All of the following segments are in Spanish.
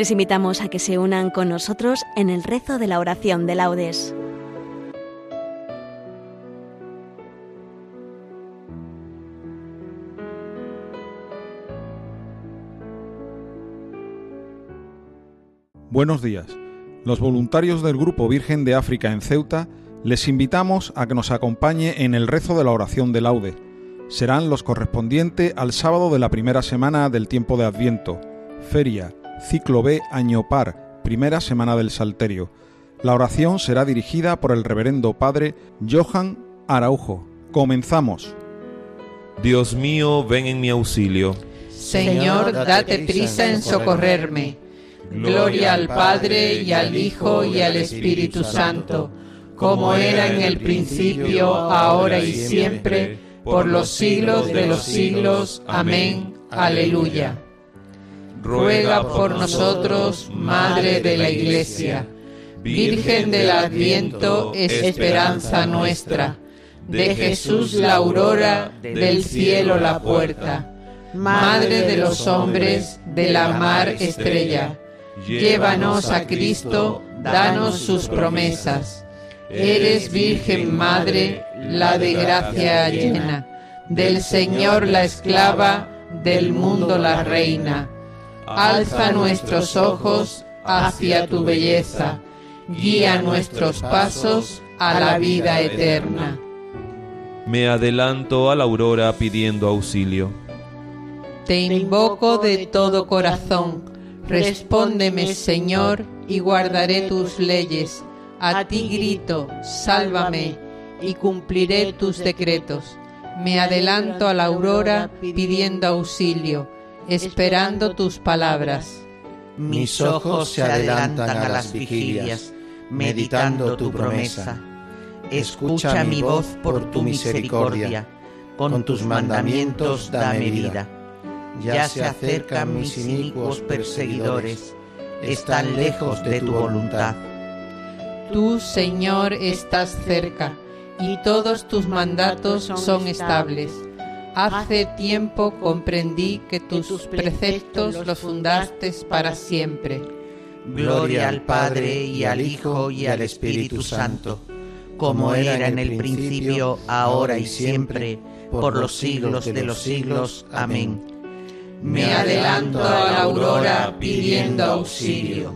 Les invitamos a que se unan con nosotros en el rezo de la oración de laudes. Buenos días. Los voluntarios del Grupo Virgen de África en Ceuta les invitamos a que nos acompañe en el rezo de la oración de laude. Serán los correspondientes al sábado de la primera semana del tiempo de Adviento, feria, ciclo B, año par, primera semana del Salterio. La oración será dirigida por el reverendo padre Johan Araujo. Comenzamos. Dios mío, ven en mi auxilio. Señor, date prisa en socorrerme. Gloria al Padre y al Hijo y al Espíritu Santo, como era en el principio, ahora y siempre, por los siglos de los siglos. Amén. Aleluya. Ruega por nosotros, Madre de la Iglesia, Virgen del Adviento, esperanza nuestra, de Jesús la aurora, del cielo la puerta, Madre de los hombres, de la mar estrella Llévanos a Cristo, danos sus promesas. Eres Virgen Madre, la de gracia llena, del Señor la esclava, del mundo la reina. Alza nuestros ojos hacia tu belleza, guía nuestros pasos a la vida eterna. Me adelanto a la aurora pidiendo auxilio. Te invoco de todo corazón Respóndeme, Señor, y guardaré tus leyes. A ti grito, sálvame, y cumpliré tus decretos. Me adelanto a la aurora pidiendo auxilio, esperando tus palabras. Mis ojos se adelantan a las vigilias, meditando tu promesa. Escucha mi voz por tu misericordia, con tus mandamientos dame vida. ya se acercan mis inicuos perseguidores, están lejos de tu voluntad. Tú, Señor, estás cerca, y todos tus mandatos son estables. Hace tiempo comprendí que tus preceptos los fundaste para siempre. Gloria al Padre y al Hijo y al Espíritu Santo, como era en el principio, ahora y siempre, por los siglos de los siglos. Amén me adelanto a la aurora pidiendo auxilio.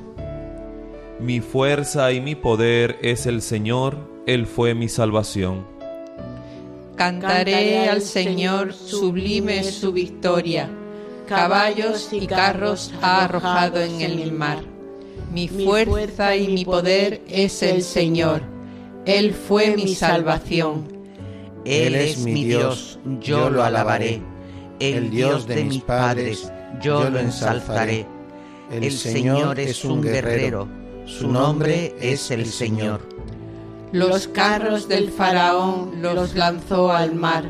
Mi fuerza y mi poder es el Señor, Él fue mi salvación. Cantaré al Señor, sublime su victoria. Caballos y carros ha arrojado en el mar. Mi fuerza y mi poder es el Señor. Él fue mi salvación. Él es mi Dios, yo lo alabaré el Dios de mis padres, yo lo ensalzaré. El Señor es un guerrero, su nombre es el Señor. Los carros del faraón los lanzó al mar,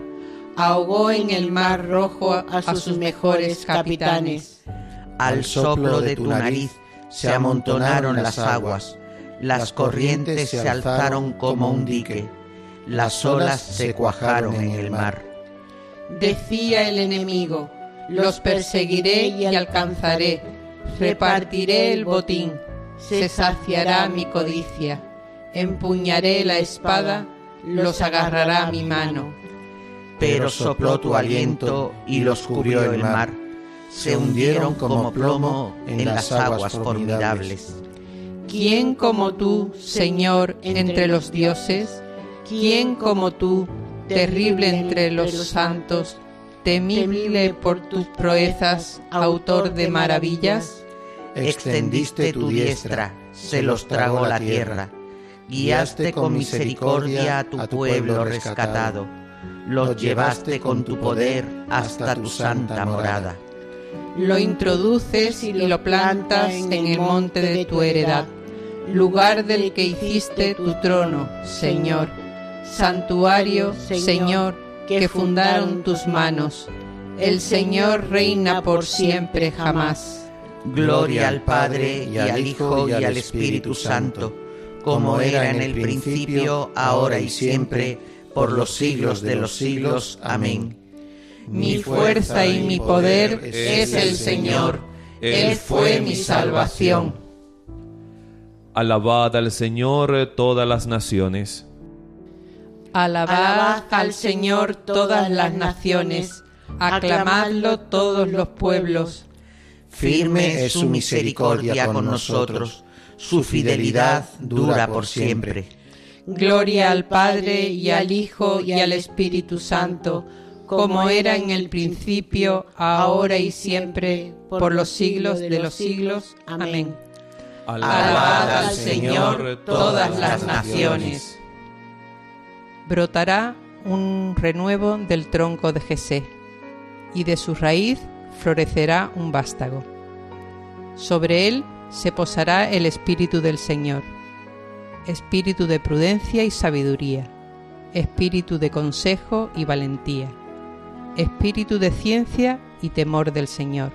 ahogó en el mar rojo a sus mejores capitanes. Al soplo de tu nariz se amontonaron las aguas, las corrientes se alzaron como un dique, las olas se cuajaron en el mar. Decía el enemigo, los perseguiré y alcanzaré, repartiré el botín, se saciará mi codicia, empuñaré la espada, los agarrará mi mano. Pero sopló tu aliento y los cubrió el mar, se hundieron como plomo en las aguas formidables. ¿Quién como tú, Señor, entre los dioses? ¿Quién como tú, terrible entre los santos, temible por tus proezas, autor de maravillas? Extendiste tu diestra, se los tragó la tierra, guiaste con misericordia a tu pueblo rescatado, los llevaste con tu poder hasta tu santa morada. Lo introduces y lo plantas en el monte de tu heredad, lugar del que hiciste tu trono, Señor santuario, Señor, que fundaron tus manos. El Señor reina por siempre jamás. Gloria al Padre y al Hijo y al Espíritu Santo, como era en el principio, ahora y siempre, por los siglos de los siglos. Amén. Mi fuerza y mi poder es el Señor. Él fue mi salvación. Alabad al Señor todas las naciones. Alabad al Señor todas las naciones, aclamadlo todos los pueblos. Firme es su misericordia con nosotros, su fidelidad dura por siempre. Gloria al Padre y al Hijo y al Espíritu Santo, como era en el principio, ahora y siempre, por los siglos de los siglos. Amén. Alabad al Señor todas las naciones. Brotará un renuevo del tronco de Jesé, y de su raíz florecerá un vástago. Sobre él se posará el Espíritu del Señor, Espíritu de prudencia y sabiduría, Espíritu de consejo y valentía, Espíritu de ciencia y temor del Señor.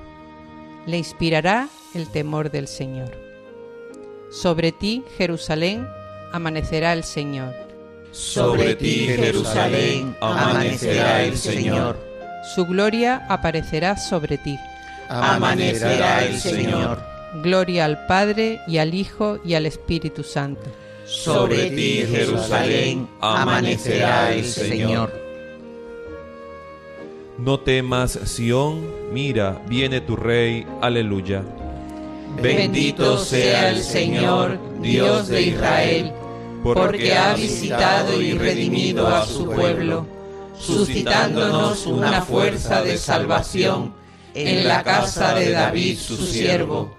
Le inspirará el temor del Señor. Sobre ti, Jerusalén, amanecerá el Señor. Sobre ti, Jerusalén, amanecerá el Señor. Su gloria aparecerá sobre ti. Amanecerá el Señor. Gloria al Padre y al Hijo y al Espíritu Santo. Sobre ti, Jerusalén, amanecerá el Señor. No temas, Sión, mira, viene tu Rey, aleluya. Bendito sea el Señor, Dios de Israel, porque ha visitado y redimido a su pueblo, suscitándonos una fuerza de salvación en la casa de David su siervo,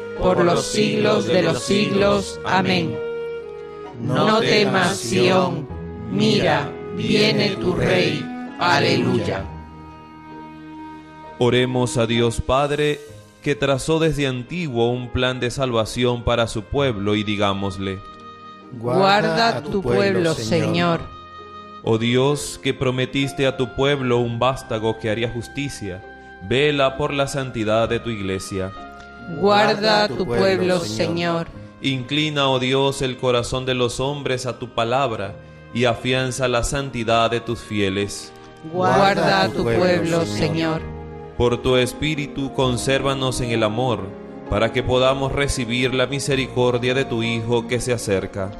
por los siglos de los siglos. Amén. No temas, Sión, mira, viene tu Rey. Aleluya. Oremos a Dios Padre, que trazó desde antiguo un plan de salvación para su pueblo, y digámosle, Guarda a tu pueblo, Señor. Oh Dios, que prometiste a tu pueblo un vástago que haría justicia, vela por la santidad de tu iglesia. Guarda a tu pueblo, Señor. Inclina, oh Dios, el corazón de los hombres a tu palabra, y afianza la santidad de tus fieles. Guarda a tu pueblo, Señor. Por tu espíritu, consérvanos en el amor, para que podamos recibir la misericordia de tu Hijo que se acerca.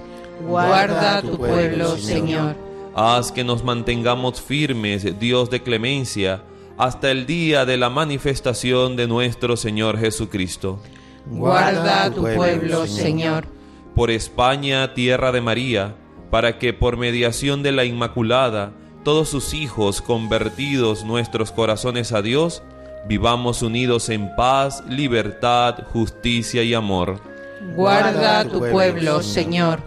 Guarda a tu pueblo, Señor. Haz que nos mantengamos firmes, Dios de clemencia, hasta el día de la manifestación de nuestro Señor Jesucristo. Guarda a tu pueblo, Señor. Por España, tierra de María, para que por mediación de la Inmaculada, todos sus hijos, convertidos nuestros corazones a Dios, vivamos unidos en paz, libertad, justicia y amor. Guarda a tu pueblo, Señor.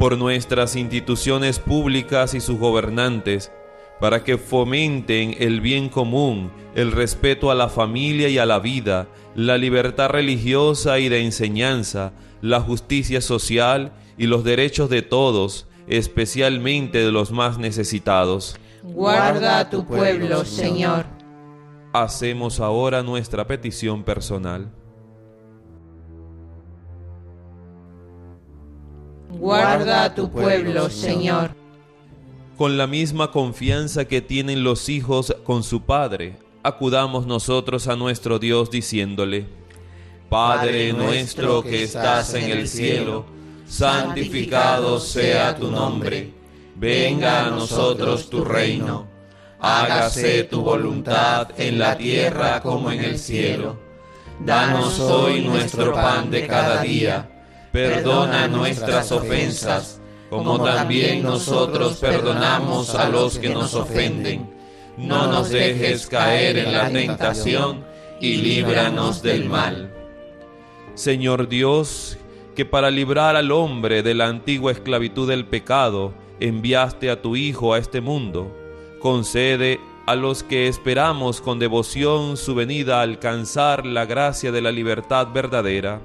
Por nuestras instituciones públicas y sus gobernantes, para que fomenten el bien común, el respeto a la familia y a la vida, la libertad religiosa y de enseñanza, la justicia social y los derechos de todos, especialmente de los más necesitados. Guarda a tu pueblo, Señor. Hacemos ahora nuestra petición personal. Guarda a tu pueblo, Señor. Con la misma confianza que tienen los hijos con su Padre, acudamos nosotros a nuestro Dios diciéndole, Padre nuestro que estás en el cielo, santificado sea tu nombre, venga a nosotros tu reino, hágase tu voluntad en la tierra como en el cielo. Danos hoy nuestro pan de cada día, perdona nuestras ofensas, como también nosotros perdonamos a los que nos ofenden. No nos dejes caer en la tentación y líbranos del mal. Señor Dios, que para librar al hombre de la antigua esclavitud del pecado, enviaste a tu Hijo a este mundo, concede a los que esperamos con devoción su venida a alcanzar la gracia de la libertad verdadera.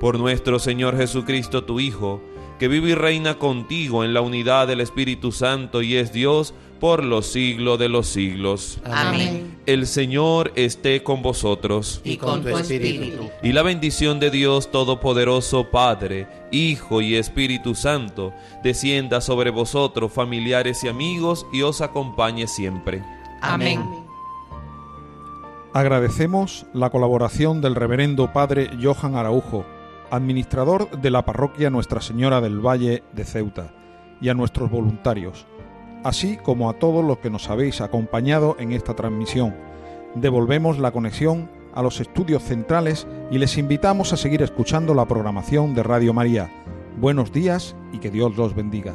Por nuestro Señor Jesucristo, tu Hijo, que vive y reina contigo en la unidad del Espíritu Santo y es Dios por los siglos de los siglos. Amén. El Señor esté con vosotros. Y con tu espíritu. Y la bendición de Dios Todopoderoso, Padre, Hijo y Espíritu Santo, descienda sobre vosotros, familiares y amigos, y os acompañe siempre. Amén. Agradecemos la colaboración del reverendo Padre Johan Araujo, administrador de la parroquia Nuestra Señora del Valle de Ceuta, y a nuestros voluntarios, así como a todos los que nos habéis acompañado en esta transmisión. Devolvemos la conexión a los estudios centrales y les invitamos a seguir escuchando la programación de Radio María. Buenos días y que Dios los bendiga.